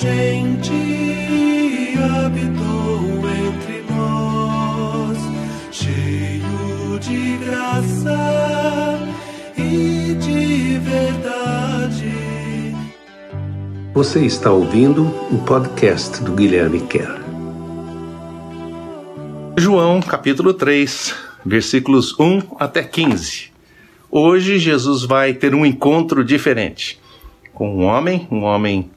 gente habitou entre nós, cheio de graça e de verdade. Você está ouvindo o podcast do Guilherme Kerr. João capítulo 3, versículos 1 até 15. Hoje Jesus vai ter um encontro diferente com um homem, um homem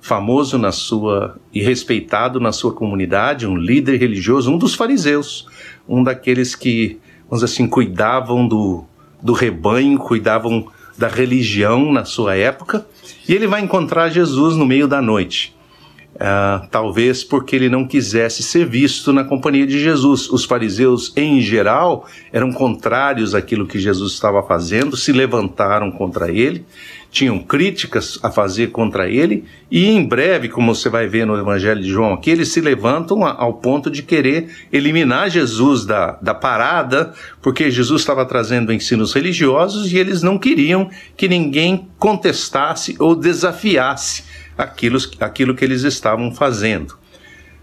famoso na sua e respeitado na sua comunidade, um líder religioso, um dos fariseus, um daqueles que, vamos dizer assim, cuidavam do, do rebanho, cuidavam da religião na sua época, e ele vai encontrar Jesus no meio da noite. Uh, talvez porque ele não quisesse ser visto na companhia de Jesus. Os fariseus, em geral, eram contrários àquilo que Jesus estava fazendo, se levantaram contra ele, tinham críticas a fazer contra ele, e em breve, como você vai ver no Evangelho de João aqui, eles se levantam ao ponto de querer eliminar Jesus da, da parada, porque Jesus estava trazendo ensinos religiosos e eles não queriam que ninguém contestasse ou desafiasse aquilo, aquilo que eles estavam fazendo.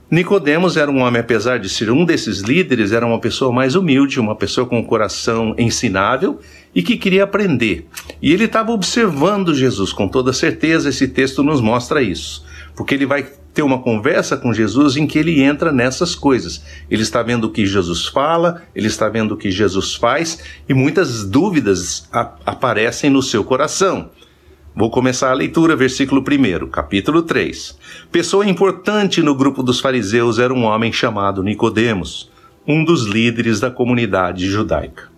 Nicodemos era um homem, apesar de ser um desses líderes, era uma pessoa mais humilde, uma pessoa com um coração ensinável e que queria aprender. E ele estava observando Jesus, com toda certeza, esse texto nos mostra isso. Porque ele vai ter uma conversa com Jesus em que ele entra nessas coisas. Ele está vendo o que Jesus fala, ele está vendo o que Jesus faz e muitas dúvidas aparecem no seu coração. Vou começar a leitura, versículo 1, capítulo 3. Pessoa importante no grupo dos fariseus era um homem chamado Nicodemos, um dos líderes da comunidade judaica.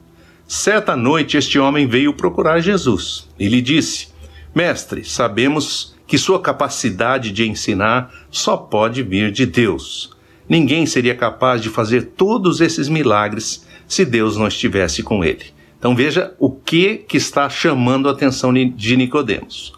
Certa noite este homem veio procurar Jesus e lhe disse: Mestre, sabemos que sua capacidade de ensinar só pode vir de Deus. Ninguém seria capaz de fazer todos esses milagres se Deus não estivesse com ele. Então veja o que, que está chamando a atenção de Nicodemos.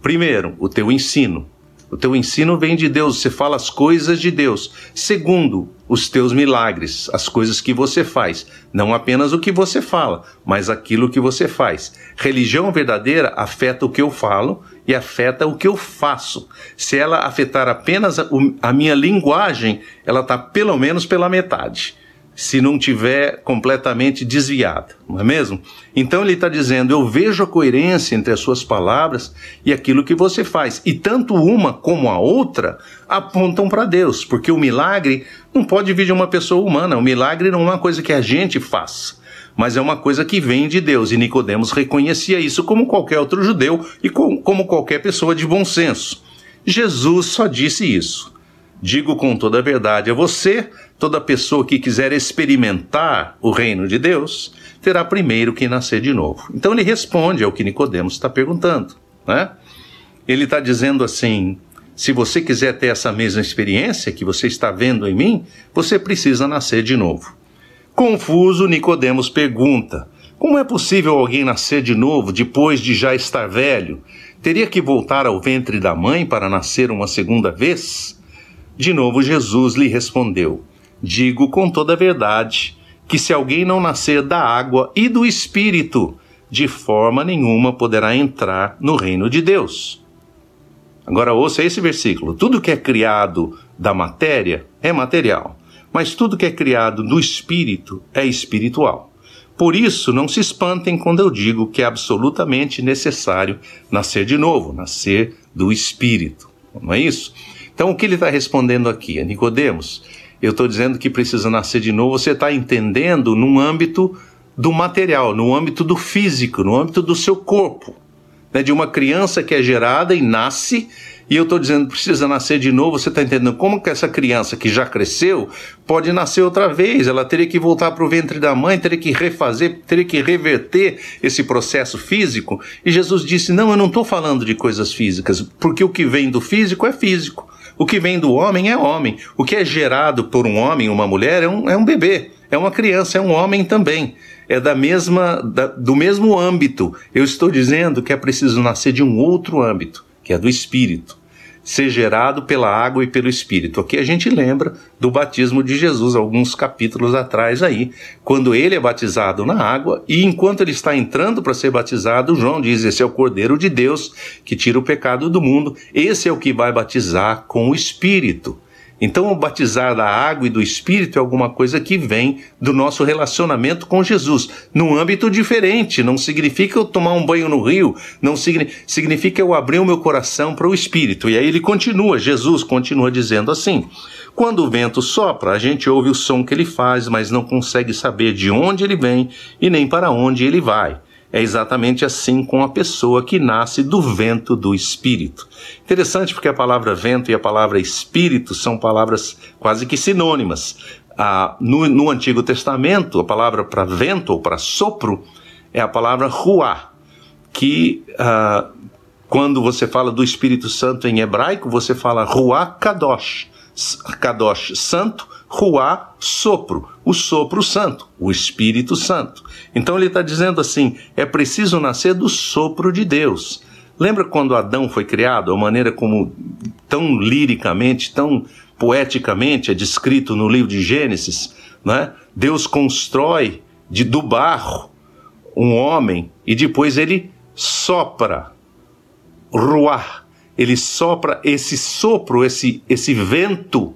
Primeiro, o teu ensino. O teu ensino vem de Deus, você fala as coisas de Deus. Segundo, os teus milagres, as coisas que você faz, não apenas o que você fala, mas aquilo que você faz. Religião verdadeira afeta o que eu falo e afeta o que eu faço. Se ela afetar apenas a, minha linguagem, ela está pelo menos pela metade se não tiver completamente desviada, não é mesmo? Então ele está dizendo: eu vejo a coerência entre as suas palavras e aquilo que você faz, e tanto uma como a outra apontam para Deus, porque o milagre não pode vir de uma pessoa humana, o milagre não é uma coisa que a gente faz. Mas é uma coisa que vem de Deus, e Nicodemos reconhecia isso como qualquer outro judeu e como qualquer pessoa de bom senso. Jesus só disse isso. Digo com toda a verdade a você, toda pessoa que quiser experimentar o reino de Deus, terá primeiro que nascer de novo. Então ele responde ao que Nicodemos está perguntando, né? Ele está dizendo assim: se você quiser ter essa mesma experiência que você está vendo em mim, você precisa nascer de novo. Confuso, Nicodemos pergunta: Como é possível alguém nascer de novo depois de já estar velho? Teria que voltar ao ventre da mãe para nascer uma segunda vez? De novo, Jesus lhe respondeu: Digo com toda a verdade que se alguém não nascer da água e do espírito, de forma nenhuma poderá entrar no reino de Deus. Agora ouça esse versículo: tudo que é criado da matéria é material, mas tudo que é criado do espírito é espiritual. Por isso, não se espantem quando eu digo que é absolutamente necessário nascer de novo, nascer do espírito. Não é isso? Então, o que ele está respondendo aqui? A Nicodemos, eu estou dizendo que precisa nascer de novo, você está entendendo num âmbito do material, no âmbito do físico, no âmbito do seu corpo. Né? De uma criança que é gerada e nasce, e eu estou dizendo precisa nascer de novo, você está entendendo como que essa criança que já cresceu pode nascer outra vez? Ela teria que voltar para o ventre da mãe, teria que refazer, teria que reverter esse processo físico. E Jesus disse: Não, eu não estou falando de coisas físicas, porque o que vem do físico é físico. O que vem do homem é homem. O que é gerado por um homem, uma mulher, é um, é um bebê, é uma criança, é um homem também. É da mesma, da, do mesmo âmbito. Eu estou dizendo que é preciso nascer de um outro âmbito, que é do espírito. Ser gerado pela água e pelo Espírito. Aqui a gente lembra do batismo de Jesus, alguns capítulos atrás aí, quando ele é batizado na água e enquanto ele está entrando para ser batizado, João diz: Esse é o Cordeiro de Deus que tira o pecado do mundo, esse é o que vai batizar com o Espírito. Então, o batizar da água e do Espírito é alguma coisa que vem do nosso relacionamento com Jesus, num âmbito diferente. Não significa eu tomar um banho no rio, não significa eu abrir o meu coração para o Espírito. E aí ele continua, Jesus continua dizendo assim: quando o vento sopra, a gente ouve o som que ele faz, mas não consegue saber de onde ele vem e nem para onde ele vai. É exatamente assim com a pessoa que nasce do vento do Espírito. Interessante porque a palavra vento e a palavra Espírito são palavras quase que sinônimas. Ah, no, no Antigo Testamento, a palavra para vento ou para sopro é a palavra ruá, que ah, quando você fala do Espírito Santo em hebraico, você fala ruá kadosh. Kadosh, santo, Ruá, sopro, o sopro santo, o Espírito Santo. Então ele está dizendo assim: é preciso nascer do sopro de Deus. Lembra quando Adão foi criado, a maneira como tão liricamente, tão poeticamente é descrito no livro de Gênesis, né? Deus constrói de do barro um homem e depois ele sopra, ruá, ele sopra esse sopro, esse esse vento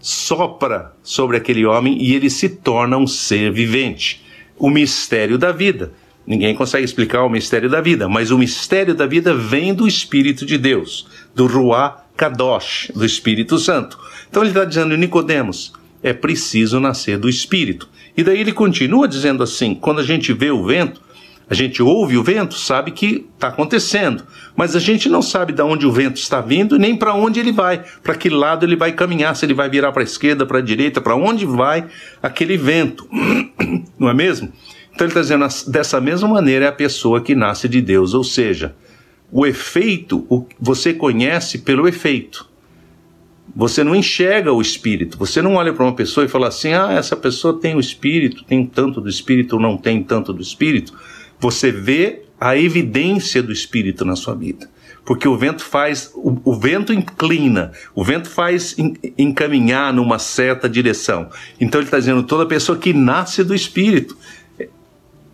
sopra sobre aquele homem e ele se torna um ser vivente. O mistério da vida. Ninguém consegue explicar o mistério da vida, mas o mistério da vida vem do Espírito de Deus, do Ruá Kadosh, do Espírito Santo. Então ele está dizendo, Nicodemos, é preciso nascer do Espírito. E daí ele continua dizendo assim: quando a gente vê o vento, a gente ouve o vento, sabe que está acontecendo, mas a gente não sabe de onde o vento está vindo nem para onde ele vai, para que lado ele vai caminhar, se ele vai virar para a esquerda, para a direita, para onde vai aquele vento, não é mesmo? Então ele está dizendo, dessa mesma maneira é a pessoa que nasce de Deus, ou seja, o efeito, o, você conhece pelo efeito. Você não enxerga o espírito. Você não olha para uma pessoa e fala assim: ah, essa pessoa tem o espírito, tem tanto do espírito ou não tem tanto do espírito você vê a evidência do Espírito na sua vida. Porque o vento faz, o, o vento inclina, o vento faz encaminhar numa certa direção. Então ele está dizendo: toda pessoa que nasce do Espírito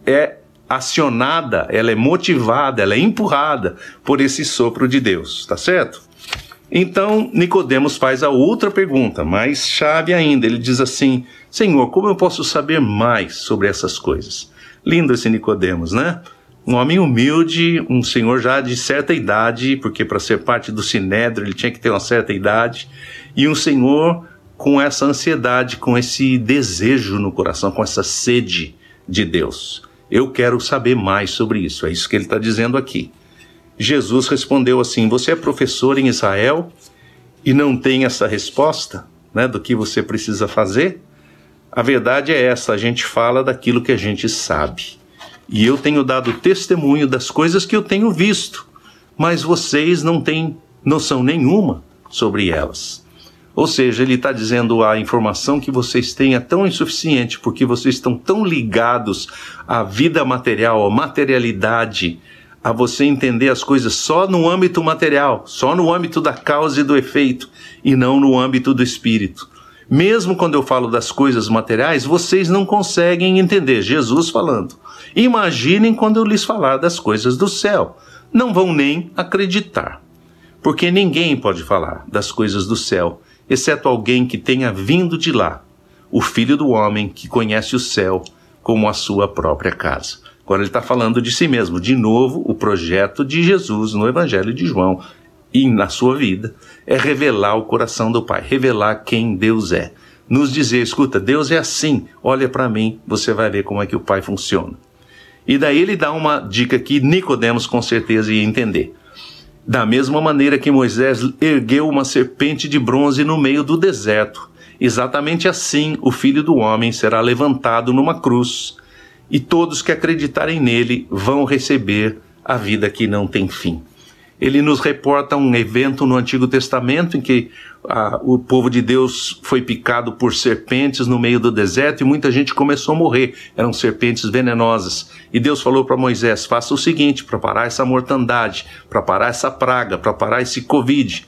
é acionada, ela é motivada, ela é empurrada por esse sopro de Deus, tá certo? Então Nicodemos faz a outra pergunta, mais chave ainda. Ele diz assim: Senhor, como eu posso saber mais sobre essas coisas? Lindo esse Nicodemos, né? Um homem humilde, um senhor já de certa idade, porque para ser parte do Sinédrio ele tinha que ter uma certa idade, e um senhor com essa ansiedade, com esse desejo no coração, com essa sede de Deus. Eu quero saber mais sobre isso, é isso que ele está dizendo aqui. Jesus respondeu assim: Você é professor em Israel e não tem essa resposta né, do que você precisa fazer? A verdade é essa: a gente fala daquilo que a gente sabe. E eu tenho dado testemunho das coisas que eu tenho visto, mas vocês não têm noção nenhuma sobre elas. Ou seja, ele está dizendo a informação que vocês têm é tão insuficiente porque vocês estão tão ligados à vida material, à materialidade, a você entender as coisas só no âmbito material, só no âmbito da causa e do efeito, e não no âmbito do espírito. Mesmo quando eu falo das coisas materiais, vocês não conseguem entender. Jesus falando. Imaginem quando eu lhes falar das coisas do céu. Não vão nem acreditar. Porque ninguém pode falar das coisas do céu, exceto alguém que tenha vindo de lá, o filho do homem que conhece o céu como a sua própria casa. Agora ele está falando de si mesmo. De novo, o projeto de Jesus no Evangelho de João e na sua vida é revelar o coração do Pai, revelar quem Deus é. Nos dizer, escuta, Deus é assim, olha para mim, você vai ver como é que o Pai funciona. E daí ele dá uma dica que Nicodemos com certeza ia entender. Da mesma maneira que Moisés ergueu uma serpente de bronze no meio do deserto, exatamente assim o Filho do Homem será levantado numa cruz, e todos que acreditarem nele vão receber a vida que não tem fim ele nos reporta um evento no Antigo Testamento em que ah, o povo de Deus foi picado por serpentes no meio do deserto e muita gente começou a morrer. Eram serpentes venenosas. E Deus falou para Moisés: faça o seguinte, para parar essa mortandade, para parar essa praga, para parar esse Covid.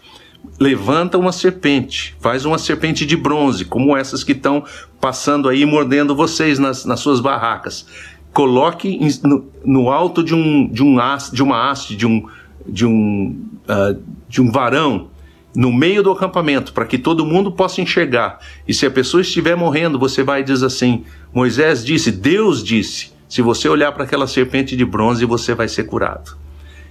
levanta uma serpente, faz uma serpente de bronze, como essas que estão passando aí mordendo vocês nas, nas suas barracas. Coloque no, no, alto de um de um haste, de uma haste, de um de um uh, de um varão no meio do acampamento para que todo mundo possa enxergar. E se a pessoa estiver morrendo, você vai dizer assim: Moisés disse, Deus disse. Se você olhar para aquela serpente de bronze, você vai ser curado.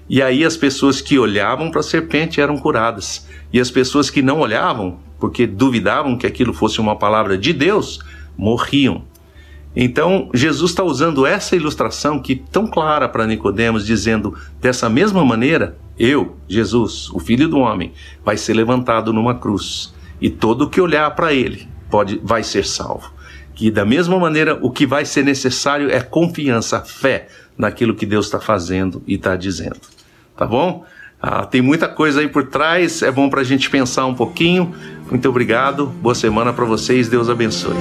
E aí as pessoas que olhavam para a serpente eram curadas. E as pessoas que não olhavam, porque duvidavam que aquilo fosse uma palavra de Deus, morriam. Então, Jesus está usando essa ilustração que tão clara para Nicodemos, dizendo: dessa mesma maneira, eu, Jesus, o Filho do Homem, vai ser levantado numa cruz, e todo que olhar para ele pode vai ser salvo. Que da mesma maneira, o que vai ser necessário é confiança, fé naquilo que Deus está fazendo e está dizendo. Tá bom? Ah, tem muita coisa aí por trás, é bom para a gente pensar um pouquinho. Muito obrigado, boa semana para vocês, Deus abençoe.